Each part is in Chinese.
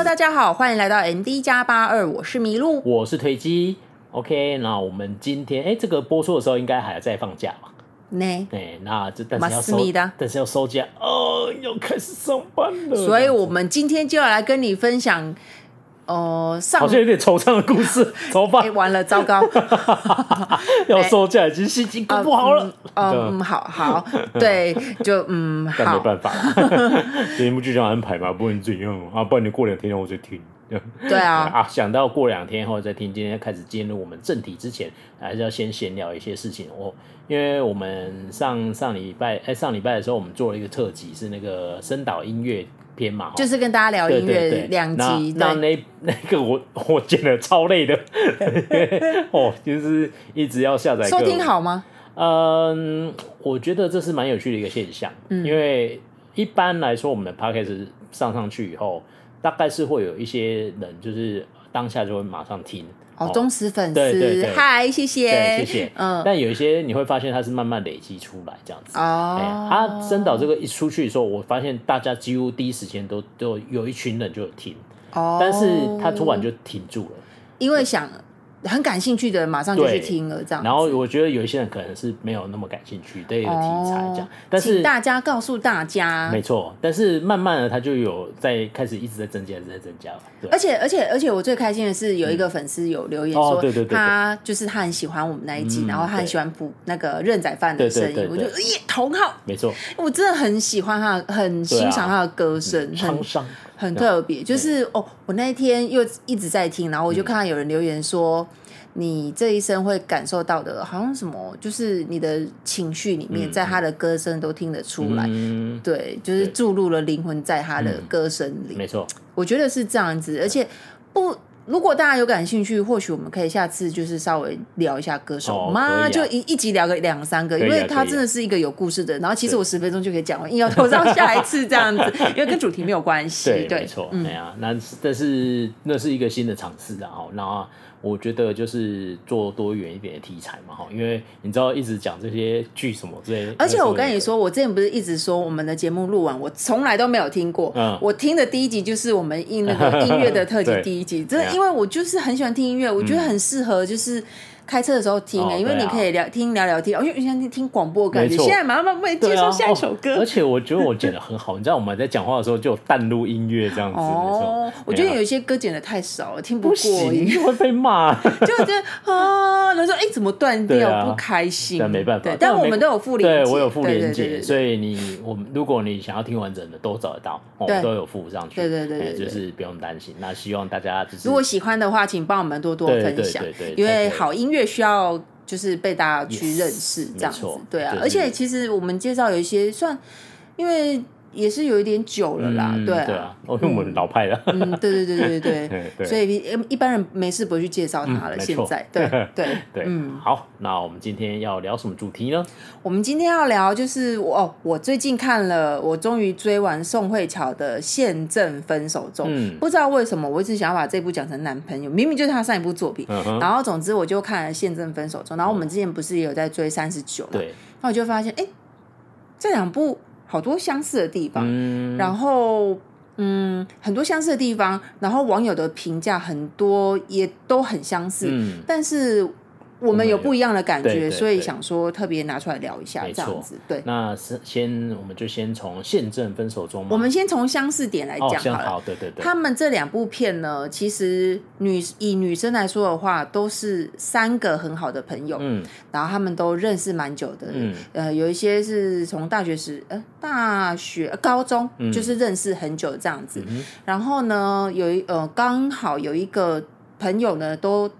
Hello，大家好，欢迎来到 MD 加八二，我是麋鹿，我是推机。OK，那我们今天哎，这个播出的时候应该还在放假吧？呢，哎，那这但是要收，但是要收假哦，要开始上班了。所以我们今天就要来跟你分享。哦，上好像有点惆怅的故事，怎么完了，糟糕！要收假，已经心情不好了。嗯，好好，对，就嗯，好，但没办法，节目就这样安排嘛，不能怎样啊？不然你过两天我再听。对啊，啊，想到过两天后再听，今天开始进入我们正题之前，还是要先闲聊一些事情。哦因为我们上上礼拜，哎，上礼拜的时候，我们做了一个特辑，是那个深岛音乐。篇嘛，就是跟大家聊音乐两集。那那那个我 我剪的超累的，哦，就是一直要下载。收听好吗？嗯，我觉得这是蛮有趣的一个现象，嗯、因为一般来说，我们的 podcast 上上去以后，大概是会有一些人，就是当下就会马上听。哦，忠实粉丝，嗨，谢谢，谢谢，嗯。但有一些你会发现，它是慢慢累积出来这样子。哦，它深岛这个一出去的时候，我发现大家几乎第一时间都都有一群人就有听，哦，但是他突然就停住了，因为想。很感兴趣的人马上就去听了，这样。然后我觉得有一些人可能是没有那么感兴趣对一个题材这样，但是大家告诉大家，没错。但是慢慢的他就有在开始一直在增加，一直在增加了。而且而且而且我最开心的是有一个粉丝有留言说，对对对他就是他很喜欢我们那一集，然后他很喜欢补那个任宰范的声音，我就耶同好，没错，我真的很喜欢他，很欣赏他的歌声，很很特别，就是哦，我那一天又一直在听，然后我就看到有人留言说，你这一生会感受到的，好像什么，就是你的情绪里面，在他的歌声都听得出来，对，就是注入了灵魂在他的歌声里，没错，我觉得是这样子，而且不。如果大家有感兴趣，或许我们可以下次就是稍微聊一下歌手嘛，哦啊、就一一集聊个两三个，啊、因为他真的是一个有故事的人。然后其实我十分钟就可以讲完，硬要拖到下一次这样子，因为跟主题没有关系。对，对没错，嗯，啊，那但是那是一个新的尝试啊，然后。我觉得就是做多元一点的题材嘛，哈，因为你知道一直讲这些剧什么之类的。而且我跟你说，我之前不是一直说我们的节目录完，我从来都没有听过。嗯。我听的第一集就是我们音那个 音乐的特辑第一集，真的，因为我就是很喜欢听音乐，我觉得很适合就是。开车的时候听诶，因为你可以聊听聊聊天，哦，因为像听听广播感觉。现在马上会接受下一首歌。而且我觉得我剪的很好，你知道我们在讲话的时候就有淡入音乐这样子。哦，我觉得有一些歌剪的太少了，听不过瘾，会被骂。就觉得啊，他说哎，怎么断掉？不开心。但没办法，但我们都有附连结，我有附连结，所以你我们如果你想要听完整的都找得到，我们都有附上去。对对对，就是不用担心。那希望大家就是如果喜欢的话，请帮我们多多分享，因为好音乐需要。就是被大家去认识这样子，对啊，而且其实我们介绍有一些算，因为。也是有一点久了啦，对啊，因为我们老派了，嗯，对对对对 对，所以一般人没事不会去介绍他了。现在，对 对对，嗯，好，那我们今天要聊什么主题呢？我们今天要聊就是我哦，我最近看了，我终于追完宋慧乔的《现正分手中》，嗯，不知道为什么我一直想要把这部讲成男朋友，明明就是他上一部作品，然后总之我就看了《现正分手中》，然后我们之前不是也有在追三十九，对，那我就发现，哎，这两部。好多相似的地方，嗯、然后嗯，很多相似的地方，然后网友的评价很多也都很相似，嗯、但是。我们有不一样的感觉，所以想说特别拿出来聊一下，这样子。对，那是先，我们就先从现正分手中。我们先从相似点来讲好了。好，对对对。他们这两部片呢，其实女以女生来说的话，都是三个很好的朋友。嗯。然后他们都认识蛮久的。嗯。呃，有一些是从大学时，呃，大学高中就是认识很久这样子。嗯。然后呢，有一呃，刚好有一个朋友呢，都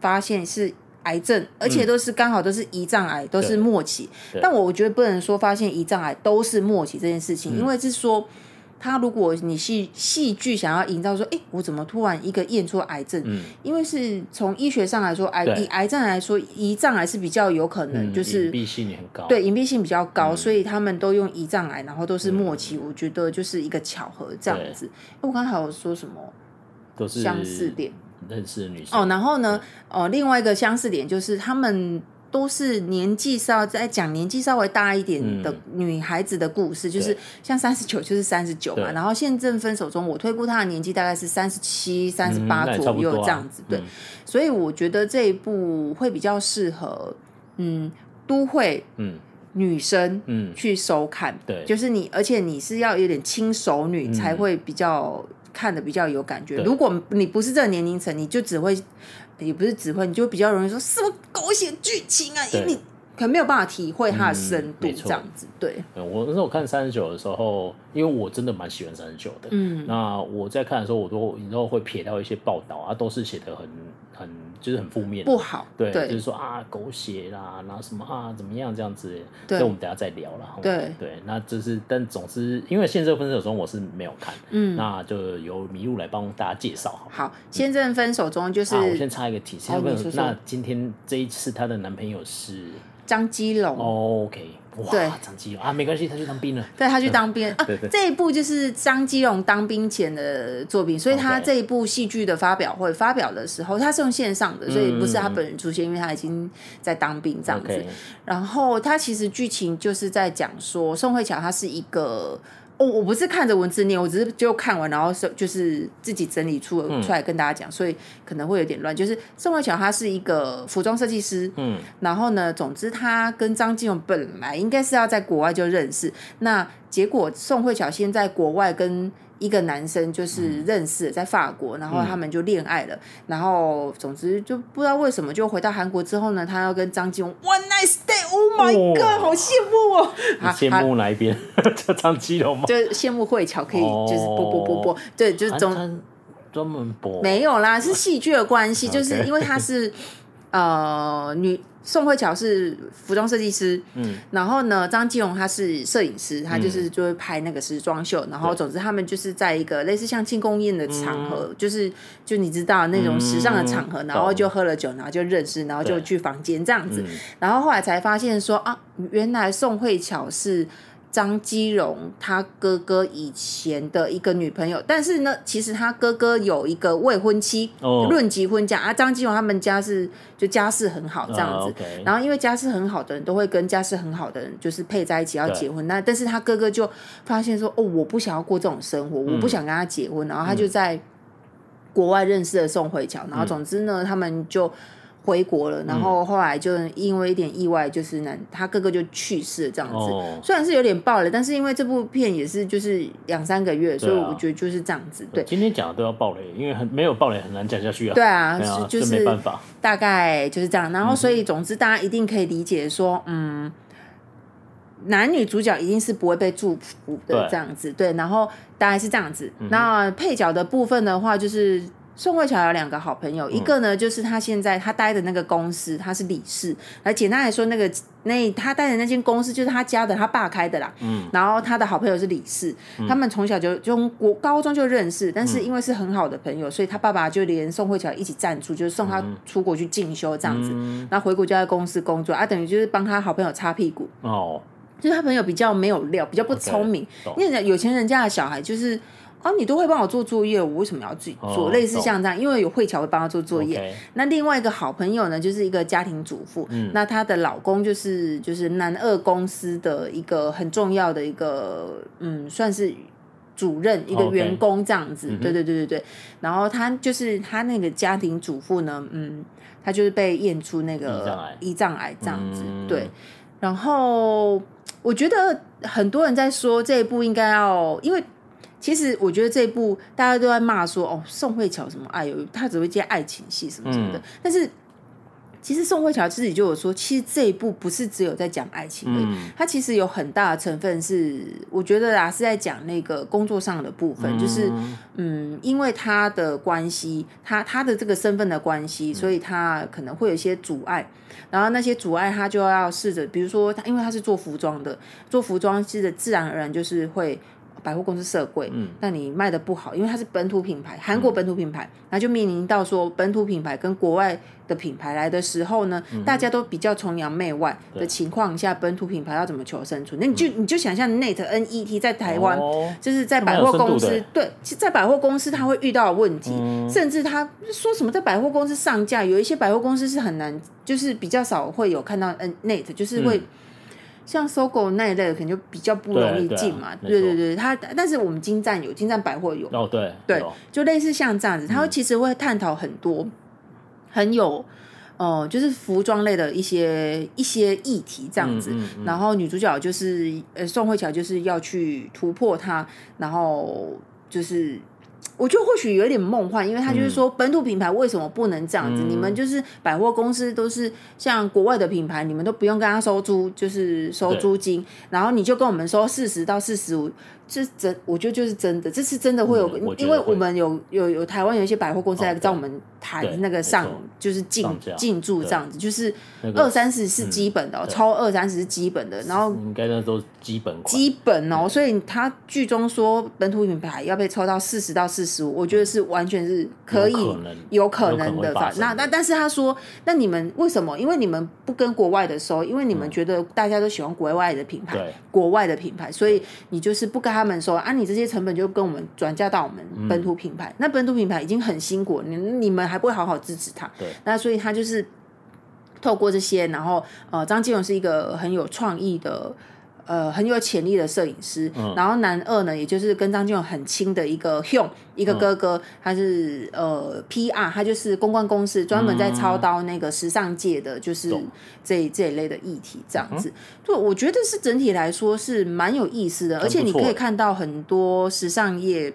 发现是。癌症，而且都是刚好都是胰脏癌，嗯、都是末期。但我我觉得不能说发现胰脏癌都是末期这件事情，嗯、因为是说他如果你戏戏剧想要营造说，哎，我怎么突然一个验出癌症？嗯、因为是从医学上来说，癌以癌症来说，胰脏癌是比较有可能，就是、嗯、隐蔽性很高，对，隐蔽性比较高，嗯、所以他们都用胰脏癌，然后都是末期。嗯、我觉得就是一个巧合这样子。对我刚才有说什么？都是相似点。认识的女生。哦，然后呢，哦，另外一个相似点就是他们都是年纪稍在讲年纪稍微大一点的女孩子的故事，嗯、就是像三十九就是三十九嘛，然后现正分手中，我推估她的年纪大概是三十七、三十八左右这样子，对，所以我觉得这一部会比较适合，嗯，都会，嗯。女生嗯。去收看，嗯、对，就是你，而且你是要有点轻熟女才会比较、嗯、看的比较有感觉。如果你不是这个年龄层，你就只会，也不是只会，你就比较容易说什么狗血剧情啊，因为你可能没有办法体会它的深度这样子。嗯、对，我那时候看三十九的时候，因为我真的蛮喜欢三十九的，嗯，那我在看的时候，我都你知道会撇掉一些报道啊，都是写的很很。就是很负面，不好，对，就是说啊，狗血啦，然后什么啊，怎么样这样子，这我们等下再聊了。对对，那就是，但总之，因为《现正分手中》我是没有看，嗯，那就由麋鹿来帮大家介绍。好，《好现正分手中》就是，我先插一个题，那今天这一次她的男朋友是张基龙。OK。哇，对，张基龙啊，没关系，他去当兵了。对，他去当兵啊。对对，这一部就是张基龙当兵前的作品，所以他这一部戏剧的发表会发表的时候，他是用线上的，所以不是他本人出现，因为他已经在当兵这样子。然后他其实剧情就是在讲说，宋慧乔她是一个。我、哦、我不是看着文字念，我只是就看完，然后是就是自己整理出出来跟大家讲，嗯、所以可能会有点乱。就是宋慧乔她是一个服装设计师，嗯，然后呢，总之她跟张金勇本来应该是要在国外就认识，那结果宋慧乔先在国外跟。一个男生就是认识在法国，然后他们就恋爱了，然后总之就不知道为什么就回到韩国之后呢，他要跟张基龙 one nice day，Oh my god，好羡慕哦！羡慕哪一边？叫 张基龙吗？就羡慕慧乔可以就是播播播播，对，就是专专门播没有啦，是戏剧的关系，就是因为他是呃女。宋慧乔是服装设计师，嗯，然后呢，张继荣他是摄影师，他就是就会拍那个时装秀，嗯、然后总之他们就是在一个类似像庆功宴的场合，嗯、就是就你知道那种时尚的场合，嗯、然后就喝了酒，然后就认识，然后就去房间这样子，嗯、然后后来才发现说啊，原来宋慧乔是。张基荣他哥哥以前的一个女朋友，但是呢，其实他哥哥有一个未婚妻，论及婚嫁啊，张基荣他们家是就家世很好这样子，然后因为家世很好的人都会跟家世很好的人就是配在一起要结婚，那但是他哥哥就发现说，哦，我不想要过这种生活，我不想跟他结婚，然后他就在国外认识了宋慧乔，然后总之呢，他们就。回国了，然后后来就因为一点意外，就是男他哥哥就去世了，这样子。哦、虽然是有点爆雷，但是因为这部片也是就是两三个月，啊、所以我觉得就是这样子。对，今天讲的都要爆雷，因为很没有爆雷很难讲下去啊。对啊，啊就是没办法，大概就是这样。然后所以总之大家一定可以理解说，嗯，男女主角一定是不会被祝福的这样子。对，对，然后大概是这样子。嗯、那配角的部分的话，就是。宋慧乔有两个好朋友，一个呢就是他现在他待的那个公司，他是理事。来简单来说，那个那他待的那间公司就是他家的，他爸开的啦。嗯。然后他的好朋友是理事，嗯、他们从小就就从国高中就认识，但是因为是很好的朋友，所以他爸爸就连宋慧乔一起赞助，就是送他出国去进修这样子。嗯。然后回国就在公司工作啊，等于就是帮他好朋友擦屁股。哦。就是他朋友比较没有料，比较不聪明。Okay, 因为有钱人家的小孩就是。哦，你都会帮我做作业，我为什么要自己做？类似像这样，因为有慧乔会帮他做作业。那另外一个好朋友呢，就是一个家庭主妇。那她的老公就是就是南二公司的一个很重要的一个嗯，算是主任一个员工这样子。对对对对对。然后他就是他那个家庭主妇呢，嗯，他就是被验出那个胰脏癌这样子。对。然后我觉得很多人在说这一部应该要，因为。其实我觉得这一部大家都在骂说哦，宋慧乔什么哎呦，她只会接爱情戏什么什么的。嗯、但是其实宋慧乔自己就有说，其实这一部不是只有在讲爱情的，嗯、他其实有很大的成分是，我觉得啦是在讲那个工作上的部分，嗯、就是嗯，因为他的关系，他他的这个身份的关系，所以他可能会有一些阻碍，然后那些阻碍他就要试着，比如说他因为他是做服装的，做服装其实自然而然就是会。百货公司设柜，嗯，那你卖的不好，因为它是本土品牌，韩国本土品牌，那、嗯、就面临到说本土品牌跟国外的品牌来的时候呢，嗯、大家都比较崇洋媚外的情况下，本土品牌要怎么求生存？那你就、嗯、你就想象 Net N E T 在台湾、哦，就是在百货公司，对，在百货公司它会遇到的问题，嗯、甚至他说什么在百货公司上架，有一些百货公司是很难，就是比较少会有看到 N Net，就是会。嗯像搜狗那一类的，可能就比较不容易进嘛。对对，对对对，它但是我们金站有，金站百货有。哦，对。对，就类似像这样子，它会其实会探讨很多，很有哦、呃，就是服装类的一些一些议题这样子。嗯嗯嗯、然后女主角就是呃宋慧乔，就是要去突破它，然后就是。我觉得或许有点梦幻，因为他就是说本土品牌为什么不能这样子？嗯、你们就是百货公司都是像国外的品牌，你们都不用跟他收租，就是收租金，然后你就跟我们收四十到四十五。这真，我觉得就是真的，这是真的会有，因为我们有有有台湾有一些百货公司来找我们谈那个上，哦、就是进进驻这样子，就是二三十是基本的，哦，超二三十是基本的，然后应该那都是基本基本哦，所以他剧中说本土品牌要被抽到四十到四十五，我觉得是完全是可以有可能的吧。那那但是他说，那你们为什么？因为你们不跟国外的收，因为你们觉得大家都喜欢国外的品牌，国外的品牌，所以你就是不跟他们说啊，你这些成本就跟我们转嫁到我们本土品牌，嗯、那本土品牌已经很辛苦，你你们还不会好好支持他？对，那所以他就是透过这些，然后呃，张金勇是一个很有创意的。呃，很有潜力的摄影师，嗯、然后男二呢，也就是跟张基龙很亲的一个 Hyun 一个哥哥，嗯、他是呃 PR，他就是公关公司，专门在操刀那个时尚界的，就是这、嗯、这一类的议题，这样子。对、嗯，我觉得是整体来说是蛮有意思的，而且你可以看到很多时尚业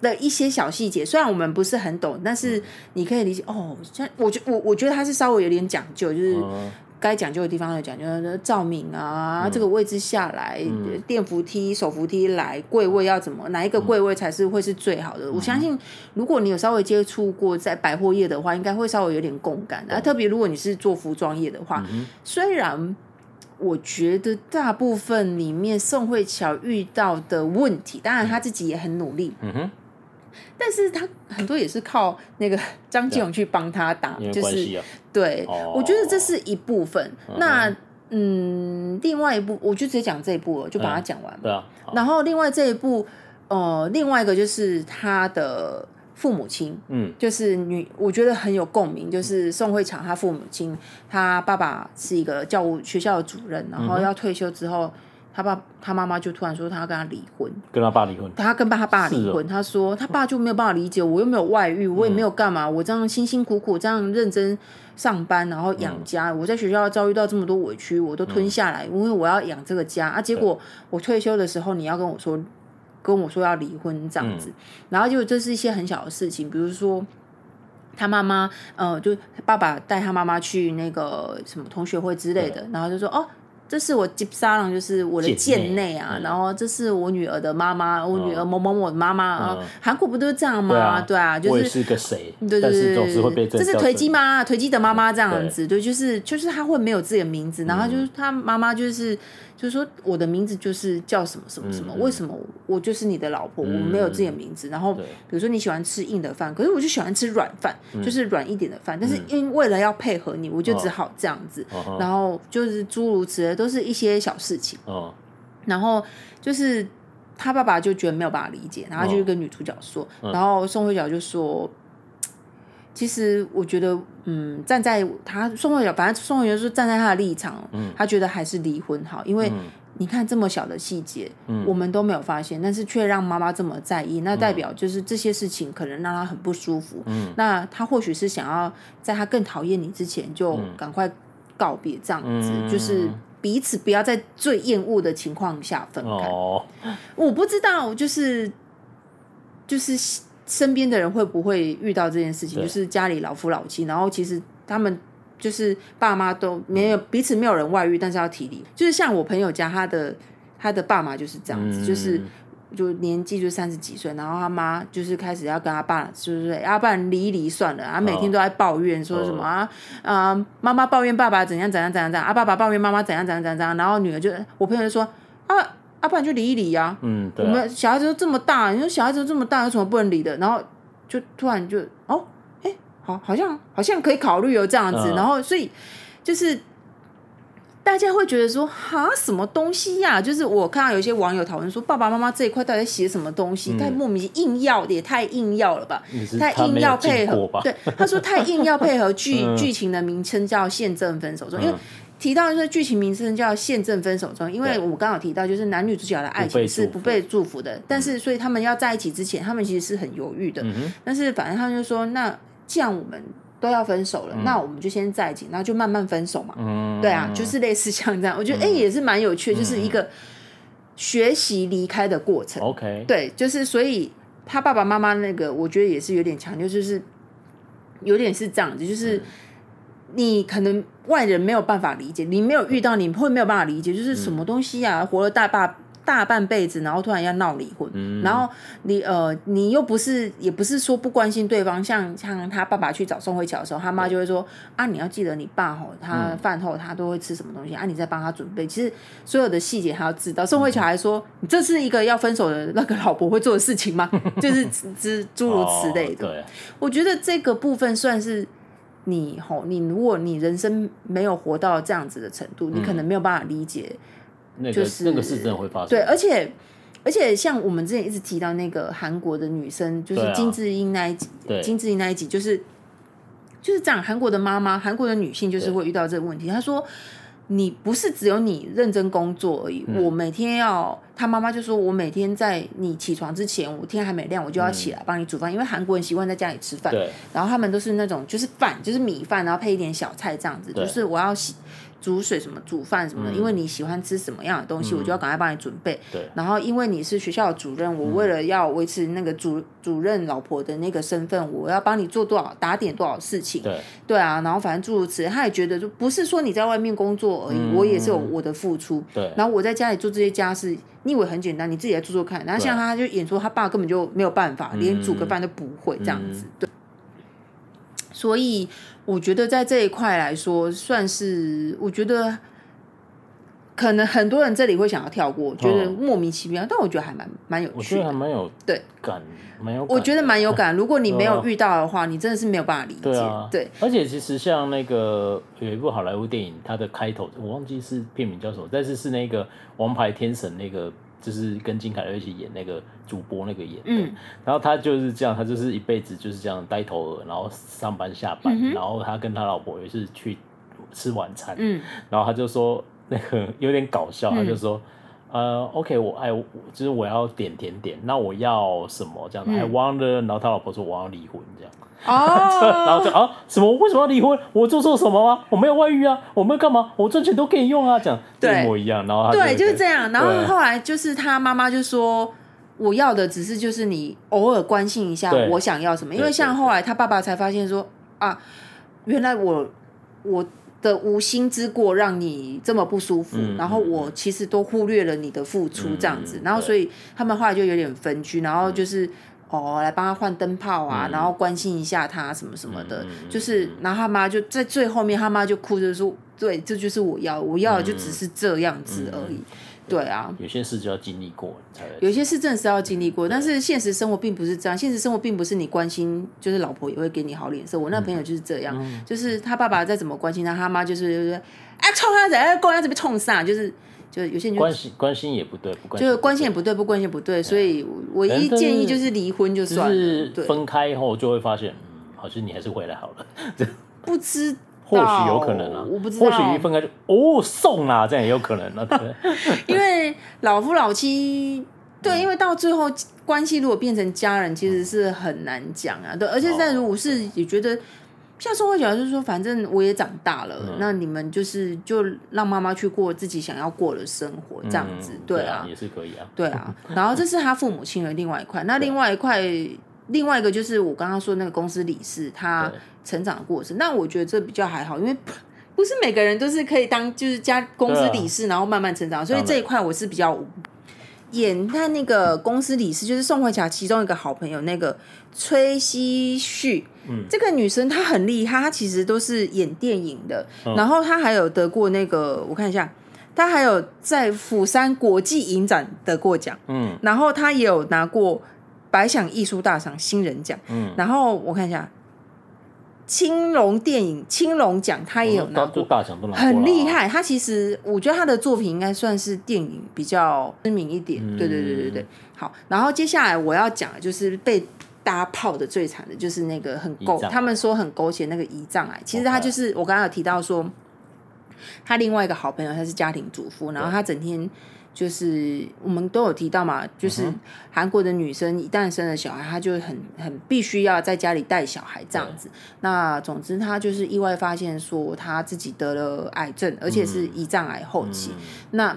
的一些小细节，虽然我们不是很懂，但是你可以理解哦。像我觉我我觉得他是稍微有点讲究，就是。嗯该讲究的地方有讲究，照明啊，嗯、这个位置下来，嗯、电扶梯、手扶梯来，柜位要怎么，哪一个柜位才是会是最好的？嗯、我相信，如果你有稍微接触过在百货业的话，应该会稍微有点共感。啊，特别如果你是做服装业的话，嗯、虽然我觉得大部分里面宋慧乔遇到的问题，当然他自己也很努力。嗯哼。但是他很多也是靠那个 张继勇去帮他打，啊、就是对，哦、我觉得这是一部分。嗯那嗯，另外一部我就直接讲这一部了，就把它讲完。对啊。然后另外这一部，呃，另外一个就是他的父母亲，嗯，就是女，我觉得很有共鸣，就是宋慧乔她父母亲，他爸爸是一个教务学校的主任，然后要退休之后。他爸他妈妈就突然说他要跟他离婚，跟他爸离婚。他跟爸他爸离婚，哦、他说他爸就没有办法理解我，又没有外遇，我也没有干嘛，嗯、我这样辛辛苦苦这样认真上班，然后养家，嗯、我在学校遭遇到这么多委屈，我都吞下来，嗯、因为我要养这个家啊。结果我退休的时候，你要跟我说跟我说要离婚这样子，嗯、然后就这是一些很小的事情，比如说他妈妈呃，就爸爸带他妈妈去那个什么同学会之类的，嗯、然后就说哦。这是我吉沙朗，就是我的贱内啊。然后这是我女儿的妈妈，我女儿某某某的妈妈啊。韩国不都是这样吗？对啊，就是。个谁？对对对，总是会被这。是推机妈，推机的妈妈这样子。对，就是就是他会没有自己的名字，然后就是他妈妈就是就是说我的名字就是叫什么什么什么，为什么我就是你的老婆，我没有自己的名字。然后比如说你喜欢吃硬的饭，可是我就喜欢吃软饭，就是软一点的饭。但是因为了要配合你，我就只好这样子。然后就是诸如此类。都是一些小事情，哦，然后就是他爸爸就觉得没有办法理解，然后就跟女主角说，哦、然后宋慧乔就说，嗯、其实我觉得，嗯，站在他宋慧乔，反正宋慧乔是站在他的立场，嗯，他觉得还是离婚好，因为你看这么小的细节，嗯，我们都没有发现，但是却让妈妈这么在意，那代表就是这些事情可能让他很不舒服，嗯，那他或许是想要在他更讨厌你之前就赶快告别，这样子，嗯、就是。彼此不要在最厌恶的情况下分开。哦，我不知道，就是就是身边的人会不会遇到这件事情？就是家里老夫老妻，然后其实他们就是爸妈都没有、嗯、彼此没有人外遇，但是要提离。就是像我朋友家，他的他的爸妈就是这样子，嗯、就是。就年纪就三十几岁，然后他妈就是开始要跟他爸，就是要不然离一离算了，啊，每天都在抱怨说什么啊啊，妈妈抱怨爸爸怎样怎样怎样怎样，啊，爸爸抱怨妈妈怎样怎样怎样怎样，然后女儿就我朋友就说啊啊，啊，不然就离一理呀。嗯，对。我们小孩子都这么大，你说小孩子都这么大，有什么不能理的？然后就突然就哦，哎，好，好像好像可以考虑哦，这样子。然后所以就是。大家会觉得说哈什么东西呀、啊？就是我看到有些网友讨论说，爸爸妈妈这一块到底写什么东西？嗯、太莫名硬要的，也太硬要了吧？太硬要配合。对，他说太硬要配合剧剧、嗯、情的名称叫宪政分手中，因为提到说剧情名称叫宪政分手中，因为我刚好提到就是男女主角的爱情是不被祝福的，但是所以他们要在一起之前，他们其实是很犹豫的。嗯、但是反正他们就说，那既然我们。都要分手了，嗯、那我们就先在一起，然后就慢慢分手嘛。嗯，对啊，就是类似像这样，我觉得哎、也是蛮有趣的，就是一个学习离开的过程。OK，对，就是所以他爸爸妈妈那个，我觉得也是有点强调，就是有点是这样子，就是你可能外人没有办法理解，你没有遇到，你会没有办法理解，就是什么东西啊，活了大半。大半辈子，然后突然要闹离婚，嗯、然后你呃，你又不是，也不是说不关心对方，像像他爸爸去找宋慧乔的时候，他妈就会说啊，你要记得你爸吼，他饭后他都会吃什么东西、嗯、啊，你再帮他准备。其实所有的细节他要知道。宋慧乔还说，你这是一个要分手的那个老婆会做的事情吗？就是之诸如此类的。哦、我觉得这个部分算是你吼，你如果你人生没有活到这样子的程度，你可能没有办法理解。那个、就是那个是真的会发生，对，而且而且像我们之前一直提到那个韩国的女生，就是金智英那一集，啊、金智英那一集就是就是这样，韩国的妈妈，韩国的女性就是会遇到这个问题。她说：“你不是只有你认真工作而已，嗯、我每天要。”他妈妈就说：“我每天在你起床之前，我天还没亮，我就要起来帮你煮饭，嗯、因为韩国人习惯在家里吃饭，对然后他们都是那种就是饭，就是米饭，然后配一点小菜这样子，就是我要洗。”煮水什么，煮饭什么的，因为你喜欢吃什么样的东西，我就要赶快帮你准备。对。然后，因为你是学校的主任，我为了要维持那个主主任老婆的那个身份，我要帮你做多少打点多少事情。对。对啊，然后反正诸如此类，他也觉得就不是说你在外面工作而已，我也是有我的付出。对。然后我在家里做这些家事，你以为很简单，你自己来做做看。然后像他就演说，他爸根本就没有办法，连煮个饭都不会这样子。对。所以。我觉得在这一块来说，算是我觉得可能很多人这里会想要跳过，觉得莫名其妙，哦、但我觉得还蛮蛮有趣的，我觉得还蛮有对感，蛮有。我觉得蛮有 感。如果你没有遇到的话，啊、你真的是没有办法理解。对，啊、对，而且其实像那个有一部好莱坞电影，它的开头我忘记是片名叫什么，但是是那个《王牌天神》那个。就是跟金凯瑞一起演那个主播那个演的，嗯、然后他就是这样，他就是一辈子就是这样呆头鹅，然后上班下班，嗯、然后他跟他老婆也是去吃晚餐，嗯、然后他就说那个有点搞笑，嗯、他就说呃，OK，我哎，就是我要点甜点，那我要什么这样子？I want，然后他老婆说我要离婚这样。哦，然后就啊，什么？为什么要离婚？我做错什么吗？我没有外遇啊，我没有干嘛？我赚钱都可以用啊，这样一模一样。然后他对，就是这样。然后后来就是他妈妈就说，我要的只是就是你偶尔关心一下我想要什么。因为像后来他爸爸才发现说啊，原来我我的无心之过让你这么不舒服，然后我其实都忽略了你的付出这样子。然后所以他们后来就有点分居，然后就是。哦，来帮他换灯泡啊，嗯、然后关心一下他什么什么的，嗯、就是，然后他妈就在最后面，他妈就哭着说：“对，这就是我要，我要的就只是这样子而已。嗯”对啊，有些事就要经历过才。有些事真的是要经历过，但是现实生活并不是这样。现实生活并不是你关心，就是老婆也会给你好脸色。我那朋友就是这样，嗯、就是他爸爸再怎么关心他，他妈就是就是哎冲他在公园这边冲上，就是。就有些人就关心关心也不对，不关就关心也不对，不关心也不对，所以唯一建议就是离婚就算了。是分开以后就会发现，嗯好像你还是回来好了。不知道，或许有可能啊，我不知道。或许一分开就哦送啊，这样也有可能啊，对。因为老夫老妻，对，因为到最后关系如果变成家人，其实是很难讲啊。对，而且在如果是也觉得。像宋慧乔就是说，反正我也长大了，嗯、那你们就是就让妈妈去过自己想要过的生活，这样子，嗯、对啊，也是可以啊，对啊。然后这是他父母亲的另外一块，那另外一块，对另外一个就是我刚刚说那个公司理事他成长的过程，对那我觉得这比较还好，因为 不是每个人都是可以当就是家公司理事，然后慢慢成长，啊、所以这一块我是比较。演他那个公司理事，就是宋慧乔其中一个好朋友，那个崔熙旭。嗯，这个女生她很厉害，她其实都是演电影的。嗯、然后她还有得过那个，我看一下，她还有在釜山国际影展得过奖，嗯，然后她也有拿过百想艺术大赏新人奖，嗯，然后我看一下。青龙电影青龙奖，他也有拿过，大奖都拿过，很厉害。他其实，我觉得他的作品应该算是电影比较知名一点。对对对对对。好，然后接下来我要讲的就是被大家泡的最惨的，就是那个很勾，他们说很狗血那个胰脏癌。其实他就是我刚刚有提到说，他另外一个好朋友，他是家庭主妇，然后他整天。就是我们都有提到嘛，就是韩国的女生一旦生了小孩，她就很很必须要在家里带小孩这样子。那总之，她就是意外发现说她自己得了癌症，而且是胰脏癌后期。那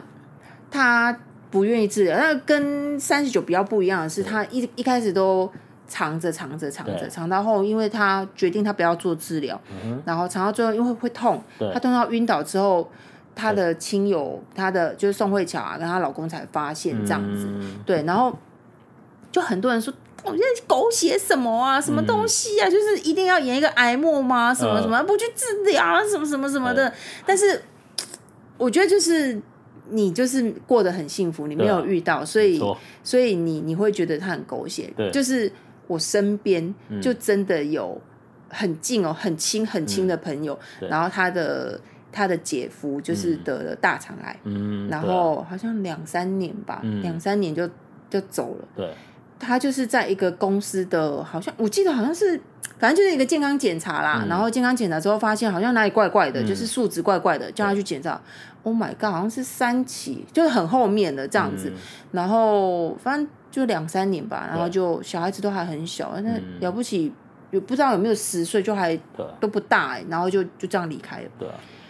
她不愿意治疗，那跟三十九比较不一样的是，她一一开始都藏着藏着藏着，藏到后，因为她决定她不要做治疗，然后藏到最后，因为会痛，她痛到晕倒之后。她的亲友，她的就是宋慧乔啊，跟她老公才发现这样子，嗯、对，然后就很多人说，我现在狗血什么啊，什么东西啊，嗯、就是一定要演一个癌末吗？什么什么、呃、不去治疗啊，什么什么什么的。呃、但是我觉得就是你就是过得很幸福，你没有遇到，所以所以你你会觉得他很狗血。对，就是我身边就真的有很近哦，很亲很亲的朋友，嗯、然后他的。他的姐夫就是得了大肠癌，嗯，然后好像两三年吧，两、嗯、三年就就走了。对，他就是在一个公司的，好像我记得好像是，反正就是一个健康检查啦。嗯、然后健康检查之后发现好像哪里怪怪的，嗯、就是数值怪怪的，叫他去检查。Oh my god，好像是三期，就是很后面的这样子。嗯、然后反正就两三年吧，然后就小孩子都还很小，那对了不起，有不知道有没有十岁就还都不大哎，然后就就这样离开了。对。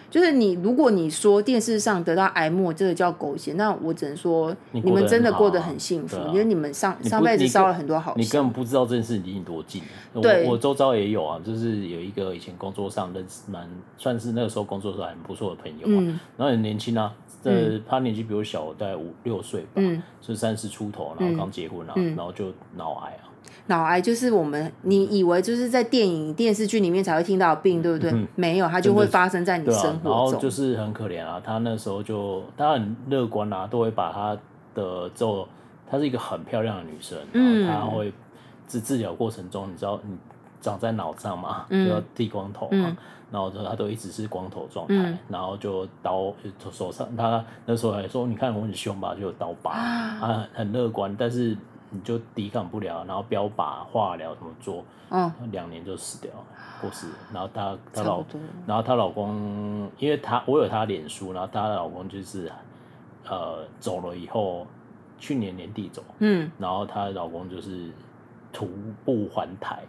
就是你，如果你说电视上得到癌末，这个叫狗血，那我只能说你们真的过得很幸福，因为你们上上辈子烧了很多好。你根本不知道这件事离你多近。对，我我周遭也有啊，就是有一个以前工作上认识蛮算是那个时候工作时候还不错的朋友嘛，然后很年轻啊，这他年纪比我小大概五六岁吧，是三十出头，然后刚结婚啊，然后就脑癌啊。脑癌就是我们你以为就是在电影电视剧里面才会听到的病，对不对？嗯、没有，它就会发生在你生活中。啊、然后就是很可怜啊，他那时候就他很乐观啊，都会把他的就她是一个很漂亮的女生，然后她会治治疗过程中，你知道你长在脑上嘛，就要剃光头嘛，嗯、然后他都一直是光头状态，嗯、然后就刀手上他那时候还说，你看我很凶吧，就有刀疤啊，很乐观，但是。你就抵抗不了，然后标靶、化疗怎么做？嗯，两年就死掉了，过世。然后她她老，然后她老公，因为她我有她脸书，然后她的老公就是呃走了以后，去年年底走，嗯，然后她老公就是徒步环台，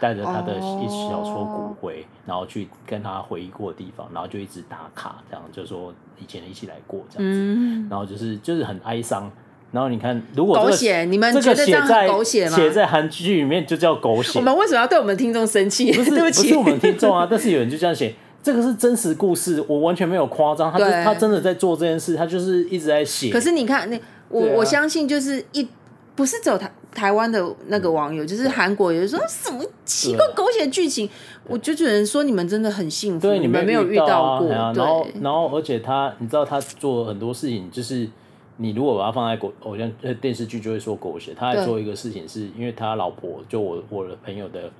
带着他的一小撮骨灰，哦、然后去跟他回忆过的地方，然后就一直打卡，这样就说以前一起来过这样子，嗯、然后就是就是很哀伤。然后你看，如果这个狗血，你们觉得这样很狗血吗？写在韩剧里面就叫狗血。我们为什么要对我们听众生气？不是，不是我们听众啊，但是有人就这样写，这个是真实故事，我完全没有夸张，他就他真的在做这件事，他就是一直在写。可是你看，那我我相信就是一不是只有台台湾的那个网友，就是韩国有人说什么奇怪狗血剧情，我就只能说你们真的很幸福，你们没有遇到过。然后然后而且他，你知道他做很多事情就是。你如果把它放在狗偶像呃电视剧，就会说狗血。他还做一个事情，是因为他老婆就我我的朋友的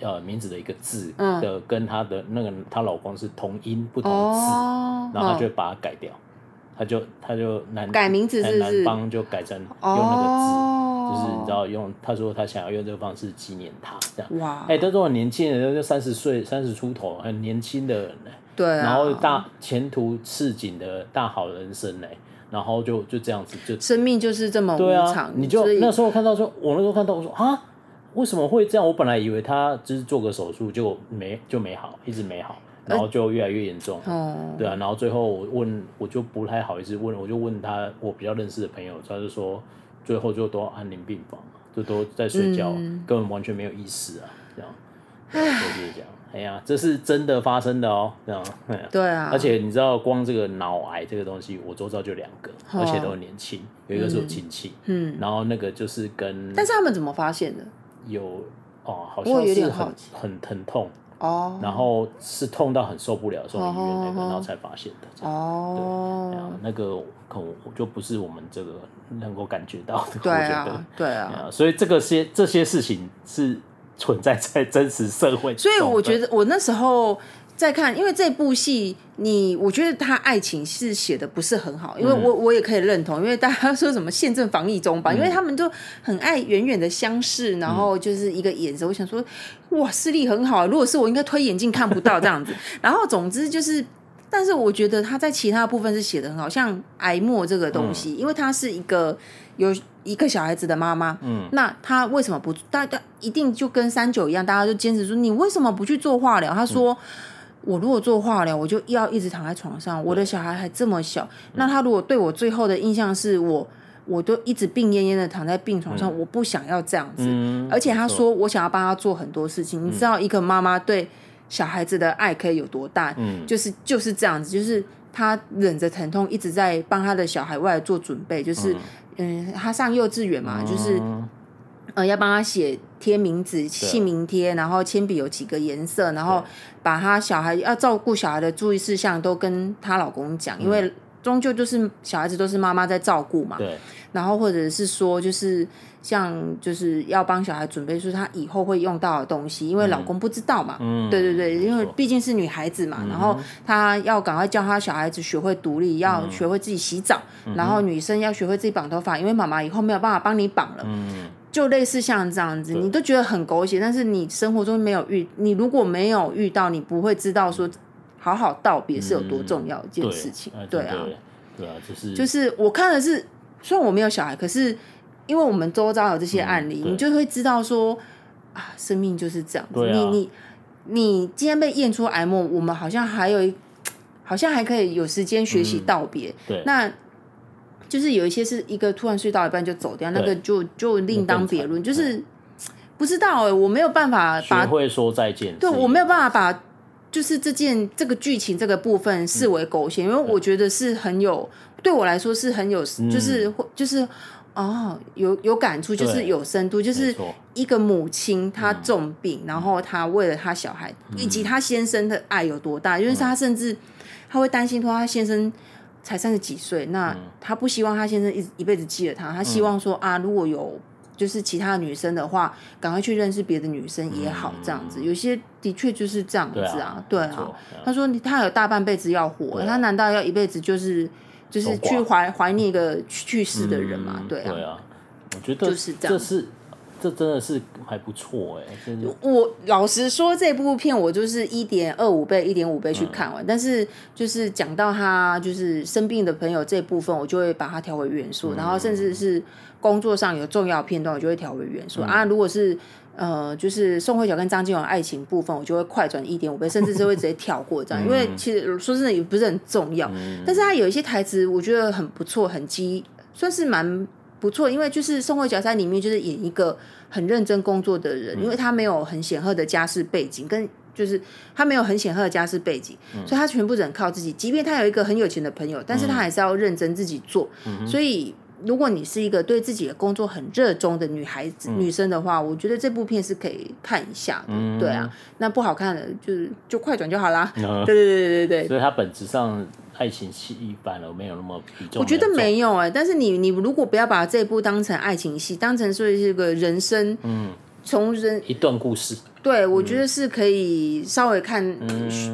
呃名字的一个字的跟他的那个他老公是同音不同字，然后他就把它改掉，他就他就男改名字是男方就改成用那个字，就是你知道用他说他想要用这个方式纪念他这样。哇，哎，都这么年轻人，就三十岁三十出头，很年轻的人呢。对，然后大前途似锦的大好人生呢。然后就就这样子，就生命就是这么无常。啊、你就那时候看到说，我那时候看到我说啊，为什么会这样？我本来以为他只是做个手术就没就没好，一直没好，然后就越来越严重。哦，对啊，然后最后我问，我就不太好意思问，我就问他我比较认识的朋友，他就说最后就都安宁病房，就都在睡觉，嗯、根本完全没有意识啊，这样，就是这样。哎呀，这是真的发生的哦，这样。对啊。而且你知道，光这个脑癌这个东西，我周遭就两个，而且都很年轻。有一个是我亲戚，嗯，然后那个就是跟……但是他们怎么发现的？有哦，好像是很很疼痛，哦，然后是痛到很受不了，送医院那个，然后才发现的。哦，对，那个可能就不是我们这个能够感觉到的。对啊，对啊，所以这个些这些事情是存在在真实社会。所以我觉得我那时候。在看，因为这部戏，你我觉得他爱情是写的不是很好，因为我我也可以认同，因为大家说什么现正防疫中吧，因为他们都很爱远远的相视，然后就是一个眼神，我想说，哇，视力很好，如果是我，应该推眼镜看不到这样子。然后总之就是，但是我觉得他在其他部分是写的很好，像癌末这个东西，因为他是一个有一个小孩子的妈妈，嗯，那他为什么不？大家一定就跟三九一样，大家就坚持说，你为什么不去做化疗？他说。我如果做化疗，我就要一直躺在床上。我的小孩还这么小，那他如果对我最后的印象是我，我都一直病恹恹的躺在病床上，我不想要这样子。而且他说我想要帮他做很多事情。你知道一个妈妈对小孩子的爱可以有多大？嗯就是就是这样子，就是他忍着疼痛一直在帮他的小孩未来做准备。就是嗯，他上幼稚园嘛，就是。呃，要帮他写贴名字、姓名贴，然后铅笔有几个颜色，然后把他小孩要照顾小孩的注意事项都跟她老公讲，因为终究就是小孩子都是妈妈在照顾嘛。对。然后或者是说，就是像就是要帮小孩准备说他以后会用到的东西，因为老公不知道嘛。嗯。对对对，因为毕竟是女孩子嘛，然后她要赶快教她小孩子学会独立，要学会自己洗澡，然后女生要学会自己绑头发，因为妈妈以后没有办法帮你绑了。嗯。就类似像这样子，你都觉得很狗血，但是你生活中没有遇，你如果没有遇到，你不会知道说好好道别是有多重要一件事情。嗯、对，对啊，对啊，就是就是我看的是，虽然我没有小孩，可是因为我们周遭有这些案例，嗯、你就会知道说啊，生命就是这样子。啊、你你你今天被验出癌末，我们好像还有一，好像还可以有时间学习道别。嗯、对，那。就是有一些是一个突然睡到一半就走掉，那个就就另当别论。就是不知道哎，我没有办法把会说再见。对，我没有办法把就是这件这个剧情这个部分视为狗血，因为我觉得是很有对我来说是很有，就是就是哦，有有感触，就是有深度，就是一个母亲她重病，然后她为了她小孩以及她先生的爱有多大，因为她甚至她会担心说她先生。才三十几岁，那她不希望她先生一一辈子记得她，她希望说啊，如果有就是其他女生的话，赶快去认识别的女生也好，这样子。有些的确就是这样子啊，对啊。他说他有大半辈子要活，他难道要一辈子就是就是去怀怀念一个去世的人吗？对啊，我觉得就是这样。这真的是还不错哎，真的。我老实说，这部片我就是一点二五倍、一点五倍去看完，嗯、但是就是讲到他就是生病的朋友这部分，我就会把它调为元素，嗯、然后甚至是工作上有重要片段，我就会调为元素、嗯、啊。如果是呃，就是宋慧乔跟张金勇爱情部分，我就会快转一点五倍，甚至是会直接跳过这样，嗯、因为其实说真的也不是很重要，嗯、但是他有一些台词我觉得很不错，很激，算是蛮。不错，因为就是宋慧乔在里面就是演一个很认真工作的人，嗯、因为他没有很显赫的家世背景，跟就是他没有很显赫的家世背景，嗯、所以他全部只能靠自己。即便他有一个很有钱的朋友，但是他还是要认真自己做。嗯、所以如果你是一个对自己的工作很热衷的女孩子、嗯、女生的话，我觉得这部片是可以看一下的。嗯、对啊，那不好看的就是就快转就好啦。嗯、对对对对对，所以它本质上。爱情戏一般了没有那么比重，我觉得没有哎、欸。但是你你如果不要把这部当成爱情戏，当成说是一个人生，嗯，从人一段故事。对，我觉得是可以稍微看，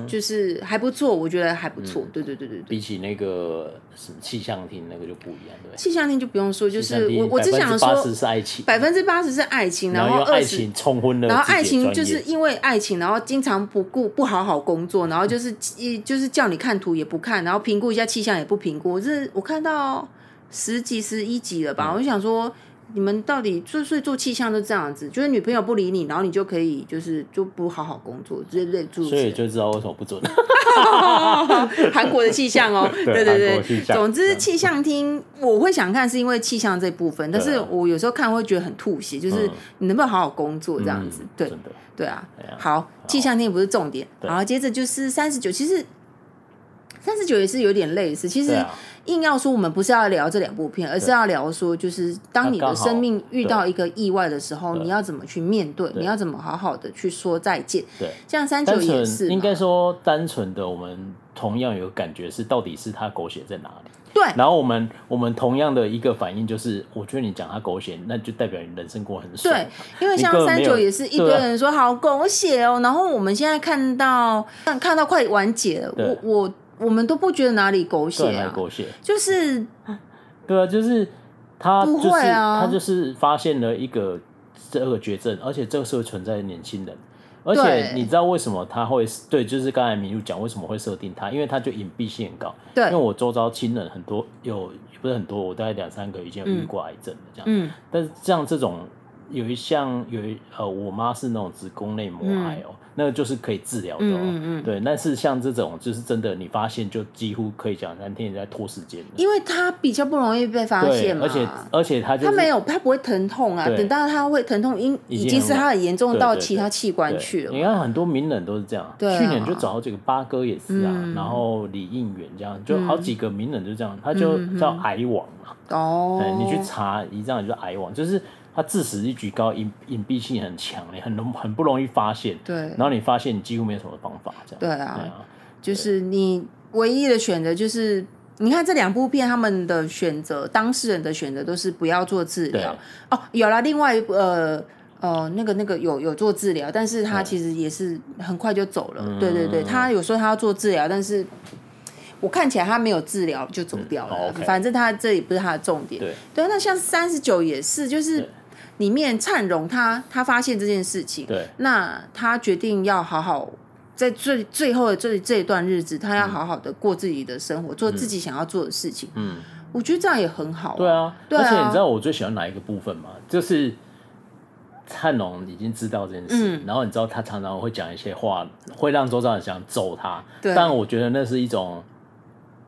就是还不错，我觉得还不错。对对对对，比起那个什么气象厅那个就不一样，对。气象厅就不用说，就是我我只想说，百分之八十是爱情，百分之八十是爱情，然后爱情冲昏了，然后爱情就是因为爱情，然后经常不顾不好好工作，然后就是一就是叫你看图也不看，然后评估一下气象也不评估。这我看到十几十一集了吧，我就想说。你们到底就是做气象都这样子，就是女朋友不理你，然后你就可以就是就不好好工作，这类诸所以就知道为什么不准。韩国的气象哦，对对对，总之气象厅我会想看，是因为气象这部分，但是我有时候看会觉得很吐血，就是你能不能好好工作这样子？对，对啊。好，气象厅不是重点，然后接着就是三十九，其实三十九也是有点类似，其实。硬要说，我们不是要聊这两部片，而是要聊说，就是当你的生命遇到一个意外的时候，你要怎么去面对？你要怎么好好的去说再见？对，像三九也是，应该说单纯的，我们同样有感觉是，到底是他狗血在哪里？对，然后我们我们同样的一个反应就是，我觉得你讲他狗血，那就代表你人生过很爽。对，因为像三九也是一堆人说好狗血哦，然后我们现在看到看看到快完结了，我我我们都不觉得哪里狗血啊，狗血就是，对啊，就是他不会啊，他就是发现了一个这个绝症，而且这个社会存在的年轻人。而且你知道为什么他会对？就是刚才明如讲为什么会设定他，因为他就隐蔽性很高。对，因为我周遭亲人很多有，不是很多，我大概两三个已经有遇过癌症的这样。嗯，但是像这种。有一项有一呃，我妈是那种子宫内膜癌哦、那个就是可以治疗的、哦，嗯嗯嗯。对。但是像这种就是真的，你发现就几乎可以讲三天也在拖时间，因为它比较不容易被发现嘛，而且而且它就它没有它不会疼痛啊，等到它会疼痛，因已经是它很严重到其他器官去了。你看很多名人都是这样，对去年就找到几个八哥也是啊，嗯、然后李应元这样，就好几个名人就这样，他就叫癌王嘛。哦、嗯，你去查一这样就癌王，就是。他致死率举高，隐隐蔽性很强，你很容很不容易发现。对，然后你发现你几乎没有什么方法，这样。对啊，就是你唯一的选择就是，你看这两部片，他们的选择，当事人的选择都是不要做治疗。对哦，有了另外一部呃呃那个那个有有做治疗，但是他其实也是很快就走了。嗯、对对对，他有说他要做治疗，但是我看起来他没有治疗就走掉了。嗯哦 okay、反正他这里不是他的重点。对对，那像三十九也是，就是。里面灿荣他他发现这件事情，对，那他决定要好好在最最后的这这一段日子，他要好好的过自己的生活，嗯、做自己想要做的事情。嗯，我觉得这样也很好、啊。对啊，对啊，而且你知道我最喜欢哪一个部分吗？就是灿荣已经知道这件事，嗯、然后你知道他常常会讲一些话，会让周遭人想揍他。对，但我觉得那是一种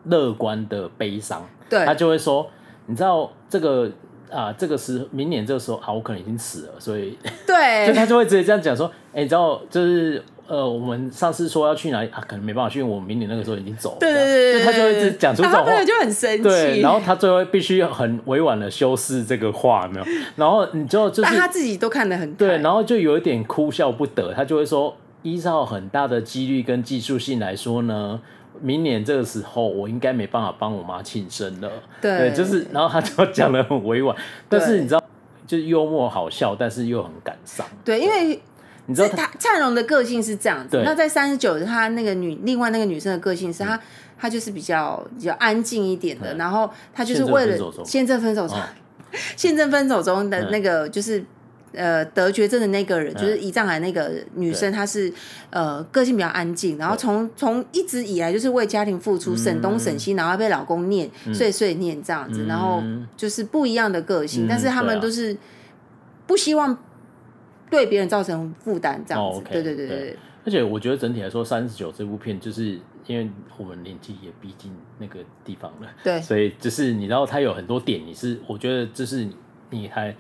乐观的悲伤。对，他就会说，你知道这个。啊，这个时明年这个时候啊，我可能已经死了，所以 对，就他就会直接这样讲说，哎、欸，你知道，就是呃，我们上次说要去哪里啊，可能没办法去，因为我明年那个时候已经走了，对对对对，他就会讲出这种就很生气，对，然后他最后必须很委婉的修饰这个话，没有，然后你就就是他自己都看得很对，然后就有一点哭笑不得，他就会说，依照很大的几率跟技术性来说呢。明年这个时候，我应该没办法帮我妈庆生了。对，对，就是，然后他就讲的很委婉，但是你知道，就是幽默好笑，但是又很感伤。对，因为你知道他灿荣的个性是这样子。对那在三十九，他那个女，另外那个女生的个性是她，她、嗯、就是比较比较安静一点的，嗯、然后她就是为了现正分手中，现正 分手中的那个就是。呃，得绝症的那个人就是胰脏癌那个女生，她是呃个性比较安静，然后从从一直以来就是为家庭付出，省东省西，然后被老公念碎碎念这样子，然后就是不一样的个性，但是他们都是不希望对别人造成负担这样子。对对对对。而且我觉得整体来说，三十九这部片就是因为我们年纪也逼近那个地方了，对，所以就是你知道他有很多点，你是我觉得就是你还。